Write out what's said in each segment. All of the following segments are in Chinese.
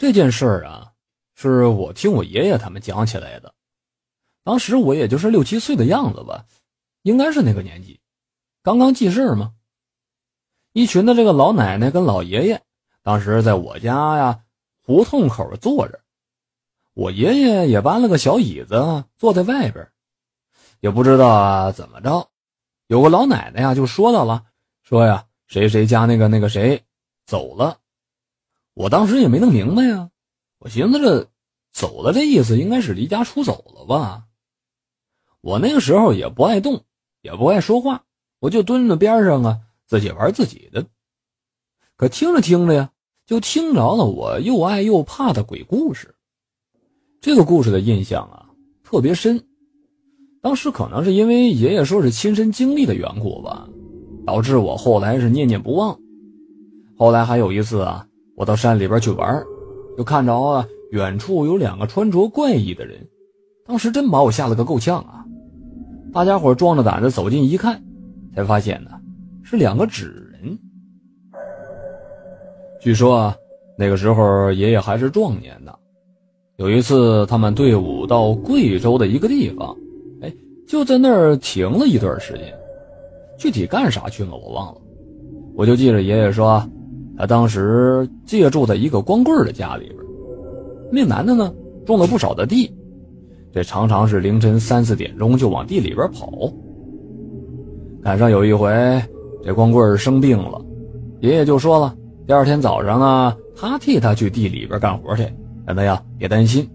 这件事儿啊，是我听我爷爷他们讲起来的。当时我也就是六七岁的样子吧，应该是那个年纪，刚刚记事嘛。一群的这个老奶奶跟老爷爷，当时在我家呀胡同口坐着，我爷爷也搬了个小椅子坐在外边，也不知道啊怎么着，有个老奶奶呀就说到了，说呀谁谁家那个那个谁走了。我当时也没弄明白呀，我寻思着走了这意思应该是离家出走了吧。我那个时候也不爱动，也不爱说话，我就蹲在边上啊，自己玩自己的。可听着听着呀，就听着了我又爱又怕的鬼故事。这个故事的印象啊特别深，当时可能是因为爷爷说是亲身经历的缘故吧，导致我后来是念念不忘。后来还有一次啊。我到山里边去玩，就看着啊，远处有两个穿着怪异的人，当时真把我吓了个够呛啊！大家伙壮着胆子走近一看，才发现呢是两个纸人。据说啊，那个时候爷爷还是壮年呢。有一次，他们队伍到贵州的一个地方，哎，就在那儿停了一段时间，具体干啥去了我忘了，我就记着爷爷说。他当时借住在一个光棍的家里边，那男的呢种了不少的地，这常常是凌晨三四点钟就往地里边跑。赶上有一回，这光棍生病了，爷爷就说了，第二天早上呢，他替他去地里边干活去，让他呀别担心。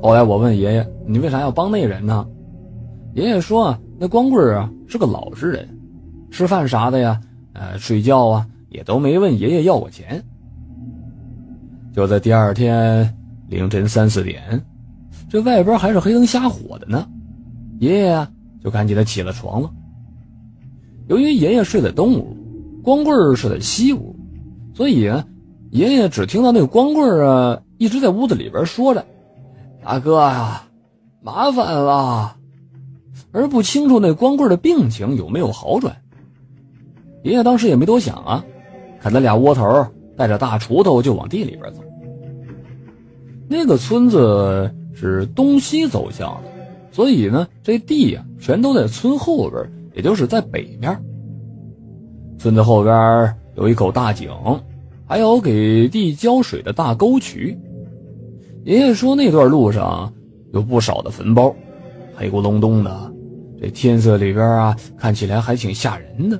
后来我问爷爷，你为啥要帮那人呢？爷爷说啊，那光棍啊是个老实人，吃饭啥的呀，呃，睡觉啊。也都没问爷爷要过钱。就在第二天凌晨三四点，这外边还是黑灯瞎火的呢，爷爷就赶紧的起了床了。由于爷爷睡在东屋，光棍睡在西屋，所以，爷爷只听到那个光棍啊一直在屋子里边说着：“大哥呀，麻烦了。”而不清楚那光棍的病情有没有好转。爷爷当时也没多想啊。看那俩窝头带着大锄头就往地里边走。那个村子是东西走向的，所以呢，这地呀全都在村后边，也就是在北面。村子后边有一口大井，还有给地浇水的大沟渠。爷爷说那段路上有不少的坟包，黑咕隆咚的，这天色里边啊，看起来还挺吓人的。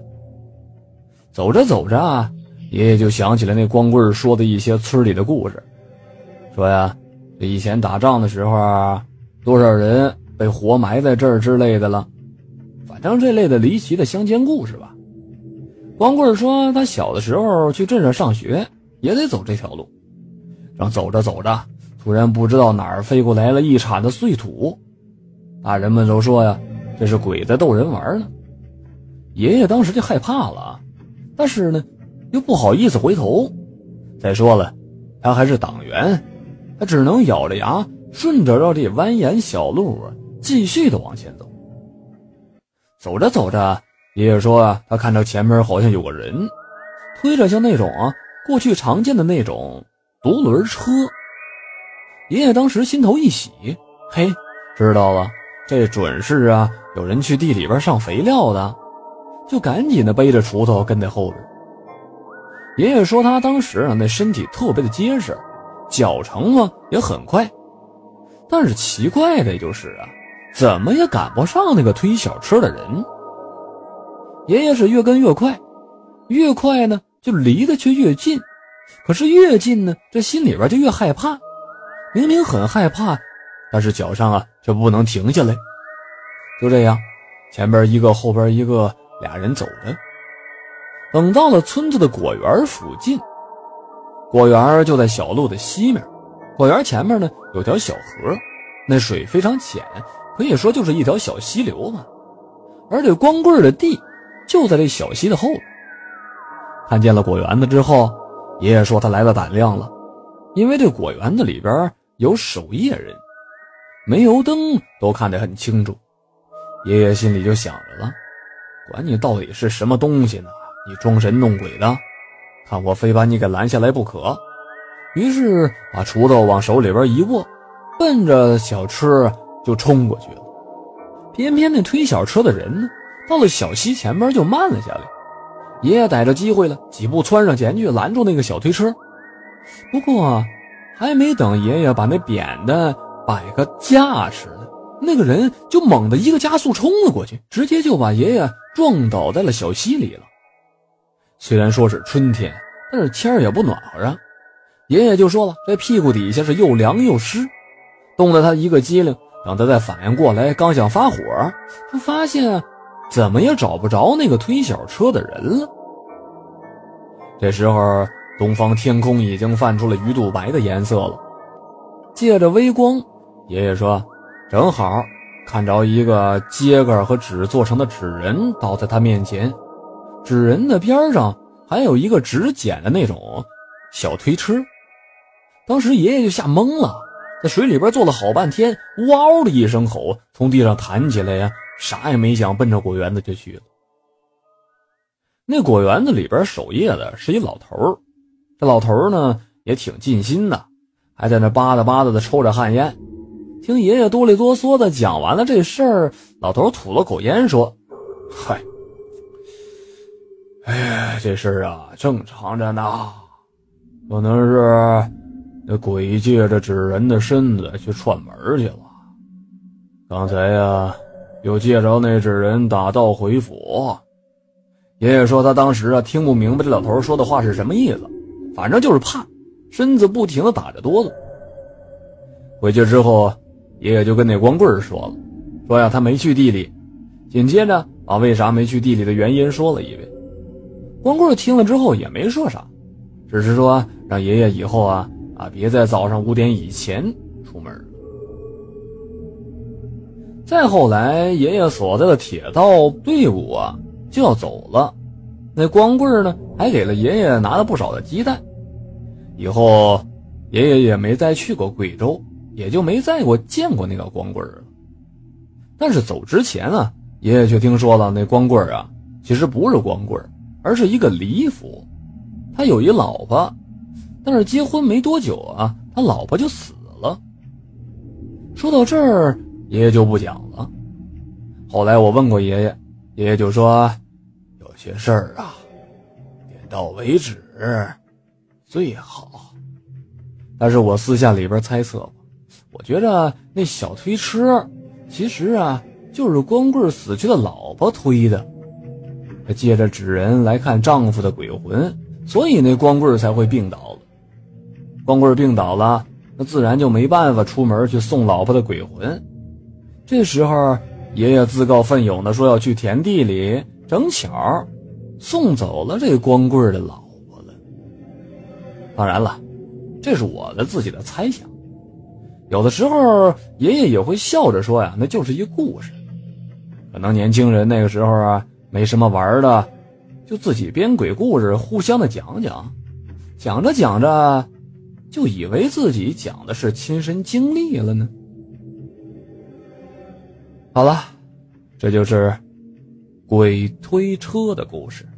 走着走着啊。爷爷就想起了那光棍说的一些村里的故事，说呀，这以前打仗的时候，多少人被活埋在这儿之类的了，反正这类的离奇的乡间故事吧。光棍说他小的时候去镇上上学也得走这条路，正走着走着，突然不知道哪儿飞过来了一铲子碎土，大人们都说呀，这是鬼在逗人玩呢。爷爷当时就害怕了，但是呢。又不好意思回头，再说了，他还是党员，他只能咬着牙顺着绕这蜿蜒小路啊，继续的往前走。走着走着，爷爷说他看到前面好像有个人推着像那种啊过去常见的那种独轮车。爷爷当时心头一喜，嘿，知道了，这准是啊有人去地里边上肥料的，就赶紧的背着锄头跟在后边。爷爷说，他当时啊，那身体特别的结实，脚程嘛也很快。但是奇怪的就是啊，怎么也赶不上那个推小车的人。爷爷是越跟越快，越快呢就离得却越近。可是越近呢，这心里边就越害怕。明明很害怕，但是脚上啊却不能停下来。就这样，前边一个，后边一个，俩人走着。等到了村子的果园附近，果园就在小路的西面。果园前面呢有条小河，那水非常浅，可以说就是一条小溪流嘛。而这光棍的地就在这小溪的后边。看见了果园子之后，爷爷说他来了胆量了，因为这果园子里边有守夜人，煤油灯都看得很清楚。爷爷心里就想着了，管你到底是什么东西呢？你装神弄鬼的，看我非把你给拦下来不可！于是把锄头往手里边一握，奔着小车就冲过去了。偏偏那推小车的人呢，到了小溪前面就慢了下来。爷爷逮着机会了，几步窜上前去拦住那个小推车。不过，还没等爷爷把那扁担摆个架势，那个人就猛地一个加速冲了过去，直接就把爷爷撞倒在了小溪里了。虽然说是春天，但是天儿也不暖和啊。爷爷就说了，这屁股底下是又凉又湿，冻得他一个机灵。等他再反应过来，刚想发火，他发现怎么也找不着那个推小车的人了。这时候，东方天空已经泛出了鱼肚白的颜色了。借着微光，爷爷说：“正好看着一个秸秆和纸做成的纸人倒在他面前，纸人的边上还有一个纸剪的那种小推车。”当时爷爷就吓懵了。在水里边坐了好半天，嗷的一声吼，从地上弹起来呀，啥也没想，奔着果园子就去了。那果园子里边守夜的是一老头这老头呢也挺尽心的，还在那吧嗒吧嗒的抽着旱烟。听爷爷哆里哆嗦的讲完了这事儿，老头吐了口烟说：“嗨，哎，这事儿啊正常着呢，可能是……”那鬼借着纸人的身子去串门去了。刚才呀，又借着那纸人打道回府。爷爷说他当时啊听不明白这老头说的话是什么意思，反正就是怕，身子不停的打着哆嗦。回去之后，爷爷就跟那光棍说了，说呀他没去地里。紧接着把为啥没去地里的原因说了一遍。光棍听了之后也没说啥，只是说让爷爷以后啊。啊！别在早上五点以前出门。再后来，爷爷所在的铁道队伍啊就要走了，那光棍呢还给了爷爷拿了不少的鸡蛋。以后，爷爷也没再去过贵州，也就没再过见过那个光棍了。但是走之前啊，爷爷却听说了那光棍啊，其实不是光棍，而是一个离府，他有一老婆。但是结婚没多久啊，他老婆就死了。说到这儿，爷爷就不讲了。后来我问过爷爷，爷爷就说，有些事儿啊，点到为止最好。但是我私下里边猜测我觉着那小推车，其实啊就是光棍死去的老婆推的。他借着纸人来看丈夫的鬼魂，所以那光棍才会病倒。光棍病倒了，那自然就没办法出门去送老婆的鬼魂。这时候，爷爷自告奋勇的说要去田地里，正巧送走了这光棍的老婆了。当然了，这是我的自己的猜想。有的时候，爷爷也会笑着说呀，那就是一故事。可能年轻人那个时候啊，没什么玩的，就自己编鬼故事，互相的讲讲，讲着讲着。就以为自己讲的是亲身经历了呢。好了，这就是鬼推车的故事。